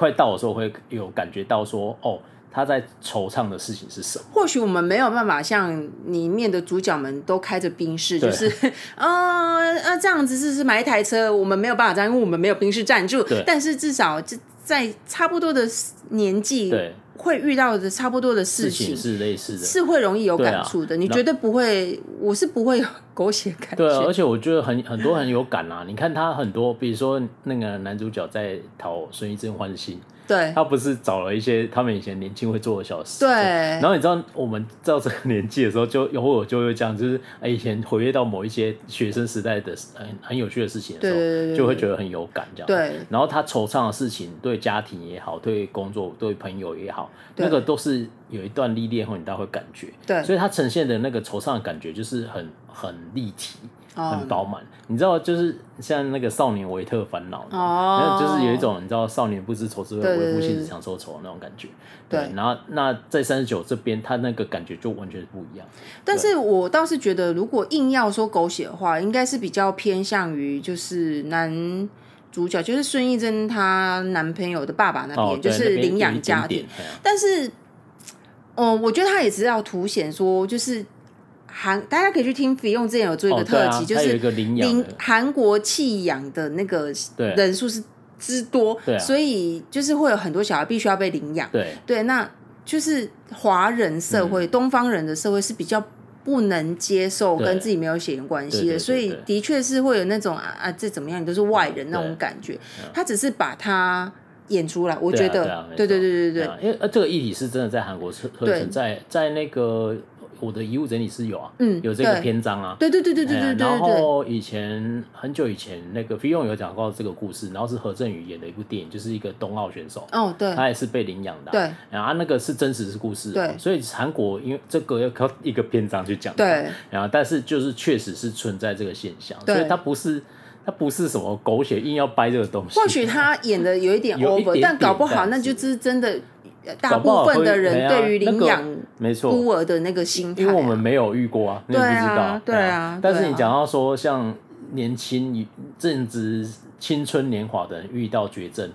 快到的时候会有感觉到说，哦，他在惆怅的事情是什么？或许我们没有办法像里面的主角们都开着宾士，就是，啊、呃、啊这样子是是买一台车，我们没有办法这样，因为我们没有宾士赞助。对但是至少在差不多的年纪，对。会遇到的差不多的事情，是类似的，是会容易有感触的。啊、你绝对不会，我是不会有狗血感觉。对、啊，而且我觉得很很多很有感啊！你看他很多，比如说那个男主角在讨孙艺珍欢心。对，他不是找了一些他们以前年轻会做的小事。对，然后你知道我们到这个年纪的时候，就有会有就会这样，就是以前回忆到某一些学生时代的很很有趣的事情的时候，就会觉得很有感这样。对，然后他惆怅的事情，对家庭也好，对工作、对朋友也好，那个都是有一段历练后，你大概会感觉。对，所以它呈现的那个惆怅的感觉，就是很很立体。很饱满，你知道，就是像那个少年维特烦恼，哦，就是有一种你知道少年不知愁滋味，为赋新词强说愁那种感觉。对，然后那在三十九这边，他那个感觉就完全不一样。但是我倒是觉得，如果硬要说狗血的话，应该是比较偏向于就是男主角，就是孙艺珍她男朋友的爸爸那边，就是领养家庭。但是，嗯，我觉得他也是要凸显说，就是。韩大家可以去听 Fion 之前有做一个特辑，就是领韩国弃养的那个人数是之多，所以就是会有很多小孩必须要被领养。对对，那就是华人社会、东方人的社会是比较。不能接受跟自己没有血缘关系的，所以的确是会有那种啊啊，这怎么样，你都是外人那种感觉。他只是把他演出来，我觉得，对对对对对，因为呃，这个议题是真的在韩国存存在，在那个。我的遗物整理师有啊，嗯，有这个篇章啊，对对对对对对对。然后以前很久以前，那个 Fion 有讲过这个故事，然后是何振宇演的一部电影，就是一个冬奥选手，哦，对，他也是被领养的，对，然后那个是真实的故事，对，所以韩国因为这个要靠一个篇章去讲，对，然后但是就是确实是存在这个现象，所以它不是它不是什么狗血硬要掰这个东西，或许他演的有一点 over，但搞不好那就是真的。大部分的人对于领养没错孤儿的那个心态，因为我们没有遇过啊，你不知道。对啊。但是你讲到说，像年轻正值青春年华的人遇到绝症，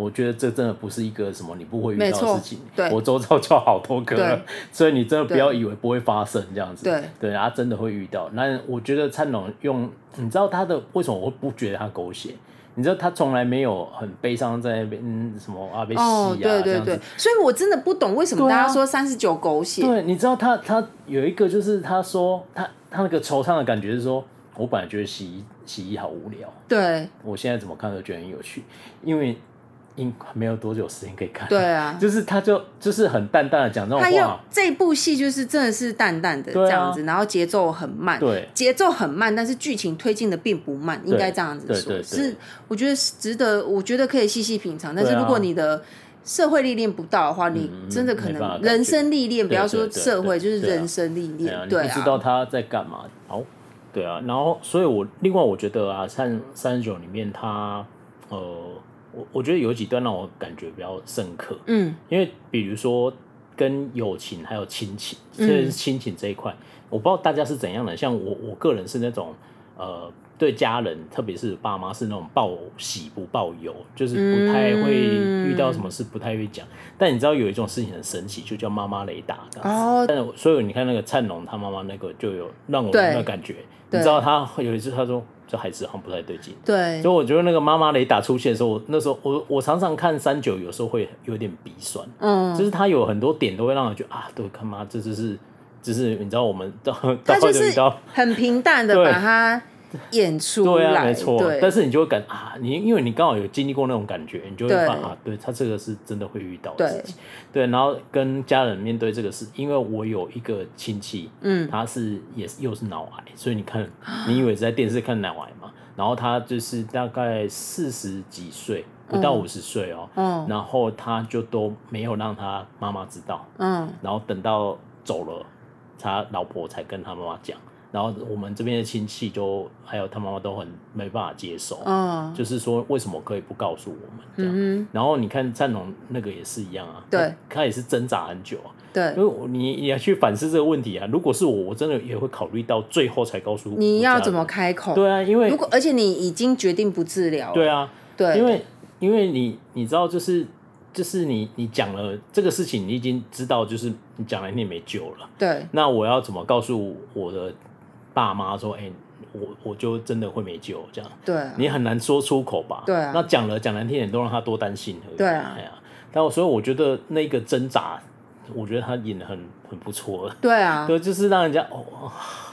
我觉得这真的不是一个什么你不会遇到的事情。对，我周遭就好多个，所以你真的不要以为不会发生这样子。对对，他真的会遇到。那我觉得灿龙用，你知道他的为什么我不觉得他狗血？你知道他从来没有很悲伤在那边什么啊被洗啊对对对，所以我真的不懂为什么大家说三十九狗血。对，你知道他他有一个就是他说他他那个惆怅的感觉是说，我本来觉得洗衣洗衣好无聊，对，我现在怎么看都觉得很有趣，因为。因没有多久时间可以看，对啊，就是他就就是很淡淡的讲这种话。这部戏就是真的是淡淡的这样子，然后节奏很慢，对，节奏很慢，但是剧情推进的并不慢，应该这样子说。是我觉得值得，我觉得可以细细品尝。但是如果你的社会历练不到的话，你真的可能人生历练，不要说社会，就是人生历练，对啊，知道他在干嘛。好，对啊，然后所以我另外我觉得啊，三三十九里面他呃。我我觉得有几段让我感觉比较深刻，嗯，因为比如说跟友情还有亲情，特别是亲情这一块，我不知道大家是怎样的。像我我个人是那种，呃，对家人，特别是爸妈是那种报喜不报忧，就是不太会遇到什么事不太会讲。但你知道有一种事情很神奇，就叫妈妈雷达哦。但是所以你看那个灿龙他妈妈那个就有让我有那个感觉。你知道他有一次他说。这孩子好像不太对劲，对，所以我觉得那个妈妈雷达出现的时候，那时候我我常常看三九，有时候会有点鼻酸，嗯，就是他有很多点都会让我觉得啊，对，他妈，这就是，就是你知道我们 到到会遇到很平淡的把他。演出来，对啊，没错。但是你就会感啊，你因为你刚好有经历过那种感觉，你就会发啊，对他这个是真的会遇到的事情。对，对，然后跟家人面对这个事，因为我有一个亲戚，嗯，他是也是又是脑癌，所以你看，你以为是在电视看脑癌嘛？然后他就是大概四十几岁，不到五十岁哦，嗯，然后他就都没有让他妈妈知道，嗯，然后等到走了，他老婆才跟他妈妈讲。然后我们这边的亲戚就还有他妈妈都很没办法接受，嗯，就是说为什么可以不告诉我们这样？嗯，然后你看灿龙那个也是一样啊，对，他也是挣扎很久啊，对，因为你你要去反思这个问题啊。如果是我，我真的也会考虑到最后才告诉你要怎么开口。对啊，因为如果而且你已经决定不治疗，对啊，对，因为因为你你知道就是就是你你讲了这个事情，你已经知道就是你讲了你也没救了，对，那我要怎么告诉我的？爸妈说：“哎、欸，我我就真的会没救，这样。对、啊，你很难说出口吧？对、啊，那讲了讲难听点，都让他多担心而已。对啊，哎呀，但我所以我觉得那个挣扎，我觉得他演的很很不错。对啊，对，就是让人家哦，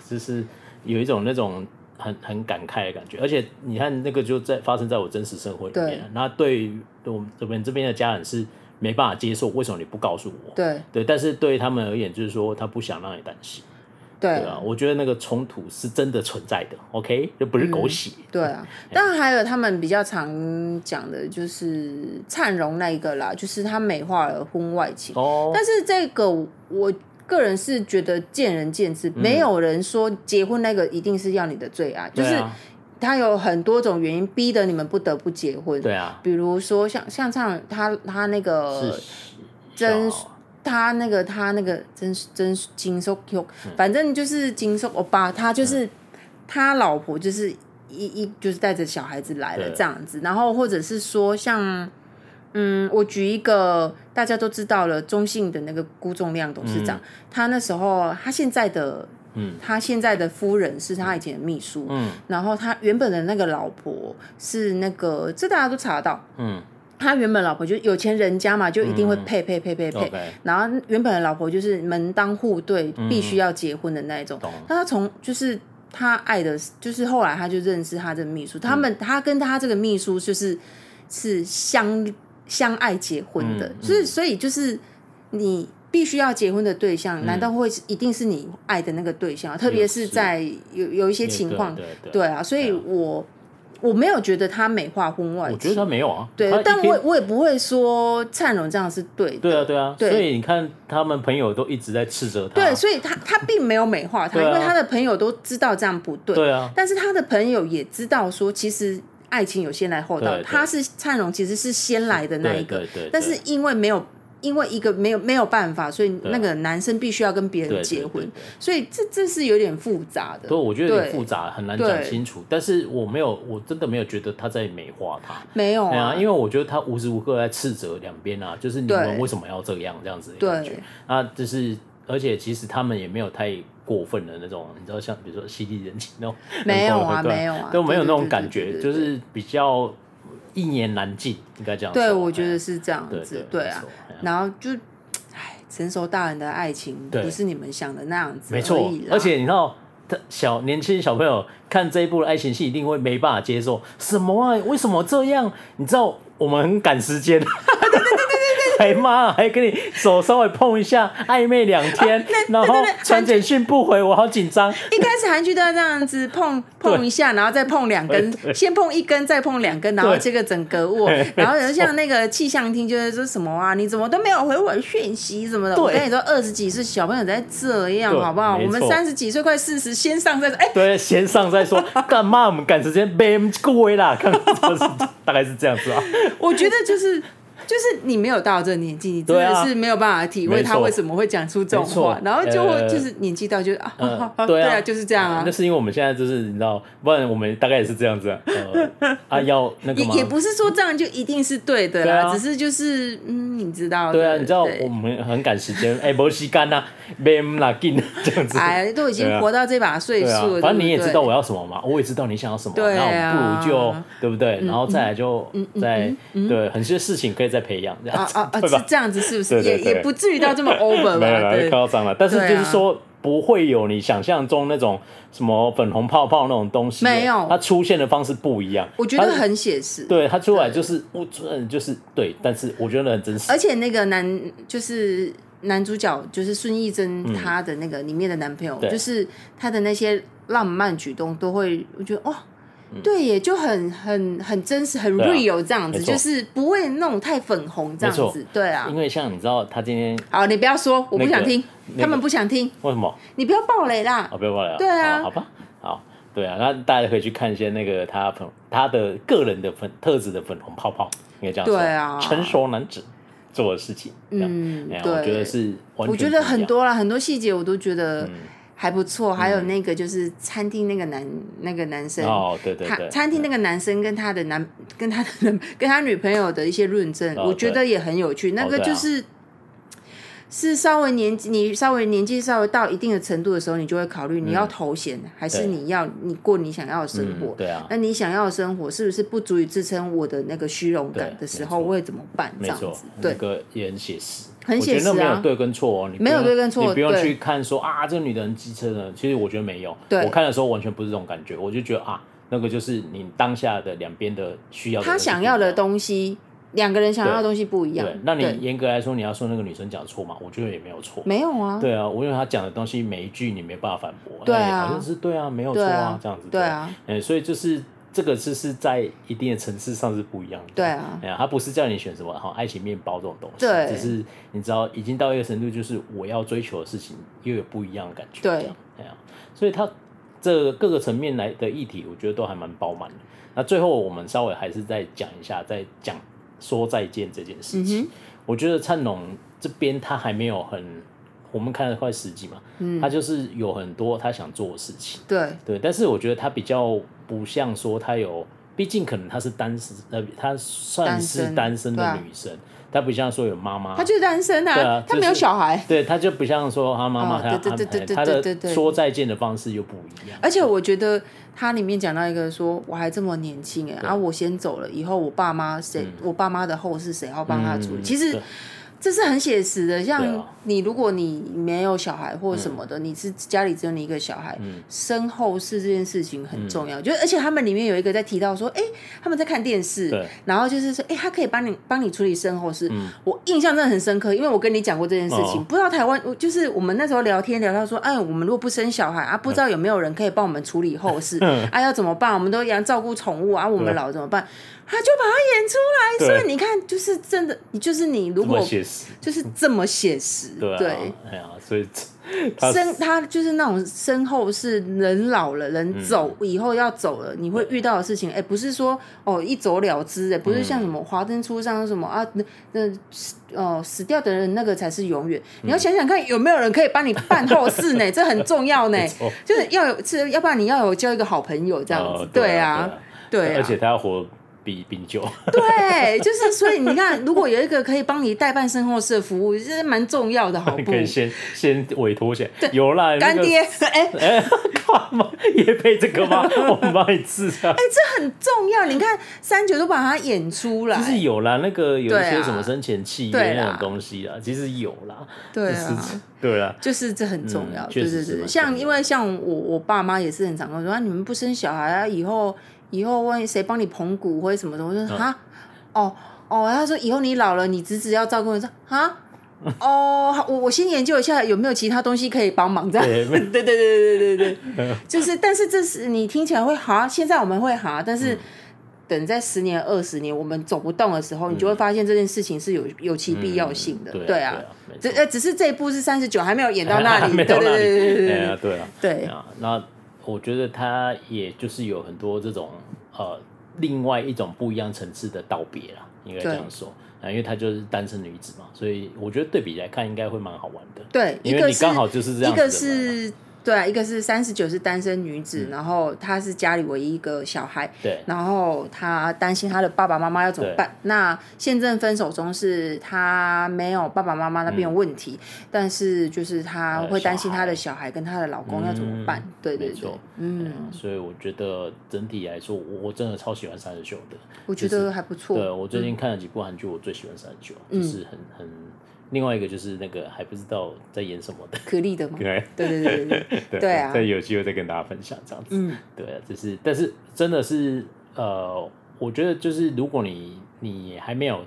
就是有一种那种很很感慨的感觉。而且你看那个就在发生在我真实生活里面。那对于我们这边这边的家人是没办法接受，为什么你不告诉我？对对，但是对于他们而言，就是说他不想让你担心。”对啊，我觉得那个冲突是真的存在的，OK，就不是狗血。嗯、对啊，当然还有他们比较常讲的就是灿荣那一个啦，就是他美化了婚外情。哦，但是这个我个人是觉得见仁见智，嗯、没有人说结婚那个一定是要你的最爱，啊、就是他有很多种原因逼得你们不得不结婚。对啊，比如说像像唱他他那个真。他那个，他那个真真金寿 Q，，反正就是金寿欧巴，他就是他老婆，就是一一就是带着小孩子来了这样子，然后或者是说像，嗯，我举一个大家都知道了，中信的那个辜仲亮董事长，他那时候他现在的嗯，他现在的夫人是他以前的秘书，嗯，然后他原本的那个老婆是那个，这大家都查得到，嗯，他原本老婆就有钱人家嘛，就一定会配配配配配，然后原本的老婆就是门当户对，必须要结婚的那一种，那他从就是他爱的，就是后来他就认识他这个秘书，他们他跟他这个秘书就是是相相爱结婚的，所以所以就是你。必须要结婚的对象，难道会一定是你爱的那个对象？特别是在有有一些情况，对啊，所以我我没有觉得他美化婚外情，我觉得他没有啊。对，但我我也不会说灿荣这样是对的。对啊，对啊。所以你看，他们朋友都一直在斥责他。对，所以他他并没有美化他，因为他的朋友都知道这样不对。对啊。但是他的朋友也知道说，其实爱情有先来后到，他是灿荣其实是先来的那一个，对对但是因为没有。因为一个没有没有办法，所以那个男生必须要跟别人结婚，所以这这是有点复杂的。对，我觉得有点复杂，很难讲清楚。但是我没有，我真的没有觉得他在美化他，没有啊，因为我觉得他无时无刻在斥责两边啊，就是你们为什么要这样这样子的感觉。啊？就是而且其实他们也没有太过分的那种，你知道像比如说犀利人情那种，没有啊，没有啊，都没有那种感觉，就是比较一言难尽，应该这样说。对，我觉得是这样子，对啊。然后就，哎，成熟大人的爱情不是你们想的那样子，没错。而且你知道，小年轻小朋友看这一部的爱情戏，一定会没办法接受。什么啊？为什么这样？你知道，我们很赶时间。哎妈，还跟你手稍微碰一下，暧昧两天，然后传简讯不回，我好紧张。一开始韩剧都要这样子碰碰一下，然后再碰两根，先碰一根，再碰两根，然后这个整个握。然后像那个气象厅，就是说什么啊？你怎么都没有回我讯息什么的？我跟你说，二十几岁小朋友在这样，好不好？我们三十几岁快四十，先上再说。哎，对，先上再说。干嘛我们赶时间？别过啦，看，大概是这样子啊。我觉得就是。就是你没有到这个年纪，你真的是没有办法体会他为什么会讲出这种话，然后就会就是年纪到就啊，对啊，就是这样啊。那是因为我们现在就是你知道，不然我们大概也是这样子啊。啊，要那个也也不是说这样就一定是对的啦，只是就是嗯，你知道。对啊，你知道我们很赶时间，哎，没时间呐，没那劲这样子。哎，都已经活到这把岁数了，反正你也知道我要什么嘛，我也知道你想要什么，那我们不如就对不对？然后再来就再对很些事情可以再培养这样子。啊啊，是这样子，是不是？也也不至于到这么 over 吧？没有，太夸张了。但是就是说，不会有你想象中那种什么粉红泡泡那种东西。没有，它出现的方式不一样。我觉得很写实。对，它出来就是我，嗯，就是对。但是我觉得很真实。而且那个男，就是男主角，就是孙艺珍，她的那个里面的男朋友，就是他的那些浪漫举动，都会我觉得哇。对，也就很很很真实，很 real 这样子，就是不会那种太粉红这样子。对啊，因为像你知道，他今天好，你不要说，我不想听，他们不想听。为什么？你不要暴雷啦！不要暴雷啊！对啊，好吧，好，对啊，那大家可以去看一些那个他粉他的个人的粉特质的粉红泡泡，应该这样说。对啊，成熟男子做的事情，嗯，对，我觉得是，我觉得很多啦，很多细节我都觉得。还不错，还有那个就是餐厅那个男那个男生，哦对对对，他餐厅那个男生跟他的男跟他的 跟他女朋友的一些论证，我觉得也很有趣。那个就是是稍微年纪你稍微年纪稍微到一定的程度的时候，你就会考虑你要头衔还是你要你过你想要的生活。对啊，那你想要的生活是不是不足以支撑我的那个虚荣感的时候，我会怎么办？这样子，对，那个也很写实。很写实啊，没有对跟错哦，你没有对跟错，你不用去看说啊，这个女的很机车的。其实我觉得没有，我看的时候完全不是这种感觉，我就觉得啊，那个就是你当下的两边的需要。他想要的东西，两个人想要的东西不一样。对，那你严格来说，你要说那个女生讲错嘛？我觉得也没有错，没有啊。对啊，我因为她讲的东西每一句你没办法反驳，对啊，好像是对啊，没有错啊，这样子，对啊，嗯，所以就是。这个是是在一定的层次上是不一样的，对啊，哎呀，他不是叫你选什么好爱情面包这种东西，对，只是你知道已经到一个程度，就是我要追求的事情又有不一样的感觉，对，哎呀，所以他这各个层面来的议题，我觉得都还蛮饱满的。那最后我们稍微还是再讲一下，再讲说再见这件事情。嗯、我觉得灿龙这边他还没有很。我们看了快十集嘛，嗯，他就是有很多他想做的事情，对对，但是我觉得他比较不像说他有毕竟可能他是单身，呃，他算是单身的女生。他不像说有妈妈，他就是单身啊，啊他没有小孩，对，他就不像说他妈妈，他他的说再见的方式又不一样。而且我觉得他里面讲到一个说，我还这么年轻哎，啊，我先走了，以后我爸妈谁，我爸妈的后事谁要帮他处理？其实。这是很写实的，像你，如果你没有小孩或什么的，你是家里只有你一个小孩，身后事这件事情很重要。就而且他们里面有一个在提到说，哎，他们在看电视，然后就是说，哎，他可以帮你帮你处理身后事。我印象真的很深刻，因为我跟你讲过这件事情。不知道台湾，就是我们那时候聊天聊到说，哎，我们如果不生小孩啊，不知道有没有人可以帮我们处理后事 啊？要怎么办？我们都要照顾宠物啊，我们老怎么办？他就把它演出来，所以你看，就是真的，你就是你，如果就是这么写实，对，哎呀，所以身他就是那种身后是人老了，人走以后要走了，你会遇到的事情，哎，不是说哦一走了之，哎，不是像什么华灯初上什么啊，那那哦死掉的人那个才是永远，你要想想看有没有人可以帮你办后事呢？这很重要呢，就是要有，是要不然你要有交一个好朋友这样子，对啊，对，而且他要活。比 冰酒，对，就是所以你看，如果有一个可以帮你代办身后事的服务，这是蛮重要的，好不？可以先 先委托先，有啦，干爹，哎哎，干嘛也配这个吗？我们帮你治啊！哎，这很重要，你看三九都把它演出来，就是有啦，那个有一些什么生前契约那种东西啊，其实有啦，对啊，对啊，就是这很重要，对对对，像因为像我我爸妈也是很常跟我说，啊，你们不生小孩啊，以后。以后万一谁帮你捧骨或者什么的，我说哈，哦哦，他说以后你老了，你侄子要照顾你，说哈，哦，我我先研究一下有没有其他东西可以帮忙，这样，对 对对对对对对，就是，但是这是你听起来会哈，现在我们会哈，但是等在十年二十年我们走不动的时候，你就会发现这件事情是有有其必要性的，对啊，只呃只是这一部是三十九还没有演到那里，对对对对对对对啊，对。啊，那。我觉得他也就是有很多这种呃，另外一种不一样层次的道别啦，应该这样说啊，因为她就是单身女子嘛，所以我觉得对比来看应该会蛮好玩的。对，因为你刚好就是这样子的。一个是对啊，一个是三十九是单身女子，嗯、然后她是家里唯一一个小孩，对，然后她担心她的爸爸妈妈要怎么办。那现正分手中，是她没有爸爸妈妈那边有问题，嗯、但是就是她会担心她的小孩。跟她的老公要怎么办。嗯、对对对，嗯，所以我觉得整体来说，我我真的超喜欢三十九的，我觉得还不错。对，我最近看了几部韩剧，我最喜欢三十九，就是很很。另外一个就是那个还不知道在演什么的，可莉的吗？对对对对对对，对 啊！再有机会再跟大家分享这样子。嗯，对啊，就是但是真的是呃，我觉得就是如果你你还没有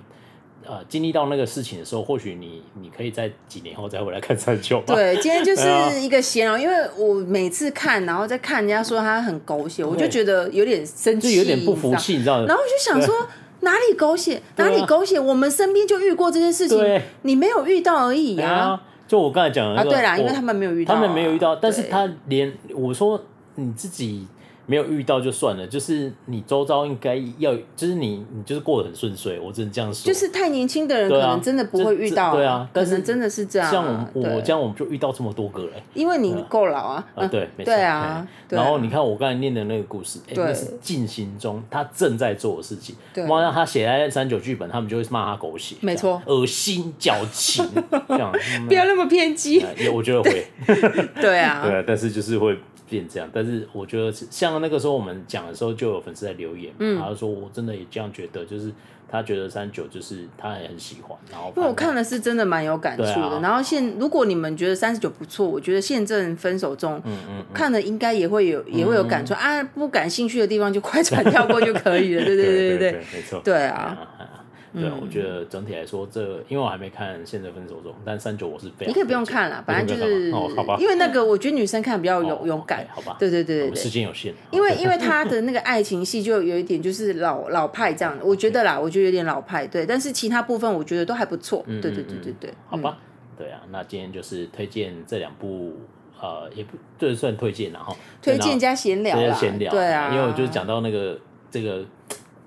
呃经历到那个事情的时候，或许你你可以在几年后再回来看三九。对，今天就是一个闲聊，因为我每次看，然后再看人家说他很狗血，我就觉得有点生气，就有点不服气，你知道吗？然后我就想说。哪里狗血？哪里狗血？我们身边就遇过这件事情，你没有遇到而已啊！就我刚才讲的那个，对啦，因为他们没有遇到，他们没有遇到，但是他连我说你自己。没有遇到就算了，就是你周遭应该要，就是你你就是过得很顺遂，我只能这样说。就是太年轻的人可能真的不会遇到，对啊，可是真的是这样。像我我这样我们就遇到这么多个嘞，因为你够老啊。啊，对，对啊。然后你看我刚才念的那个故事，哎那是进行中他正在做的事情。妈呀，他写在三九剧本，他们就会骂他狗血，没错，恶心矫情这样。不要那么偏激。我觉得会。对啊。对啊，但是就是会。变这样，但是我觉得像那个时候我们讲的时候，就有粉丝在留言，嗯，然后说我真的也这样觉得，就是他觉得三九就是他也很喜欢，然后因为我看的是真的蛮有感触的。啊、然后现如果你们觉得三十九不错，我觉得现正分手中，嗯嗯，看了应该也会有也会有感触、嗯、啊，不感兴趣的地方就快转跳过就可以了，对对对对对，没错，对啊。对，我觉得整体来说，这因为我还没看《现在分手中》，但三九我是非常。你可以不用看了，反正就是哦，好吧。因为那个，我觉得女生看比较勇勇敢，好吧？对对对对，时间有限。因为因为他的那个爱情戏就有一点就是老老派这样的，我觉得啦，我觉得有点老派，对。但是其他部分我觉得都还不错，对对对对对。好吧，对啊，那今天就是推荐这两部，呃，也不这算推荐了哈，推荐加闲聊啦，闲聊，对啊，因为我就是讲到那个这个。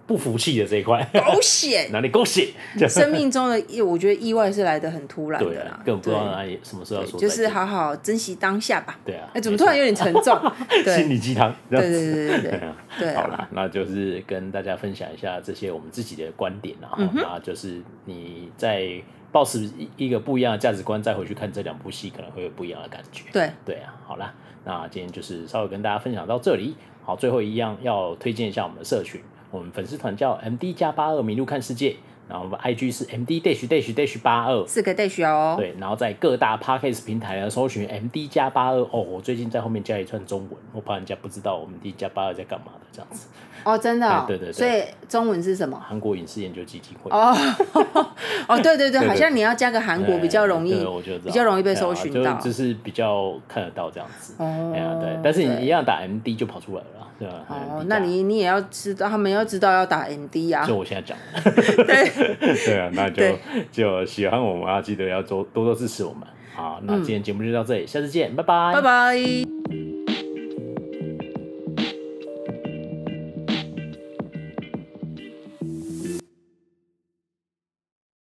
不服气的这一块，狗血，哪里狗血？生命中的意，我觉得意外是来的很突然的啦，根本不知道哪里什么时候说，就是好好珍惜当下吧。对啊，哎，怎么突然有点沉重？心理鸡汤，对对对对对对。好啦，那就是跟大家分享一下这些我们自己的观点，然后那就是你在抱持一一个不一样的价值观，再回去看这两部戏，可能会有不一样的感觉。对对啊，好啦，那今天就是稍微跟大家分享到这里。好，最后一样要推荐一下我们的社群。我们粉丝团叫 M D 加八二迷路看世界，然后我们 I G 是 M D dash dash dash 八二，四个 dash 哦。对，然后在各大 Podcast 平台呢搜寻 M D 加八二哦。我最近在后面加一串中文，我怕人家不知道我们 D 加八二在干嘛的这样子。哦，真的、哦？对对对。所以中文是什么？韩国影视研究基金会。哦 哦，对对对，好像你要加个韩国比较容易，我觉得比较容易被搜寻到，就，就是比较看得到这样子。哦。哎，对，但是你一样打 M D 就跑出来了。对吧，哦，那你你也要知道，他们要知道要打 M D 啊。就我现在讲。对 对啊，那就就喜欢我们啊，记得要多多多支持我们。好，那今天节目就到这里，下次见，拜拜，拜拜。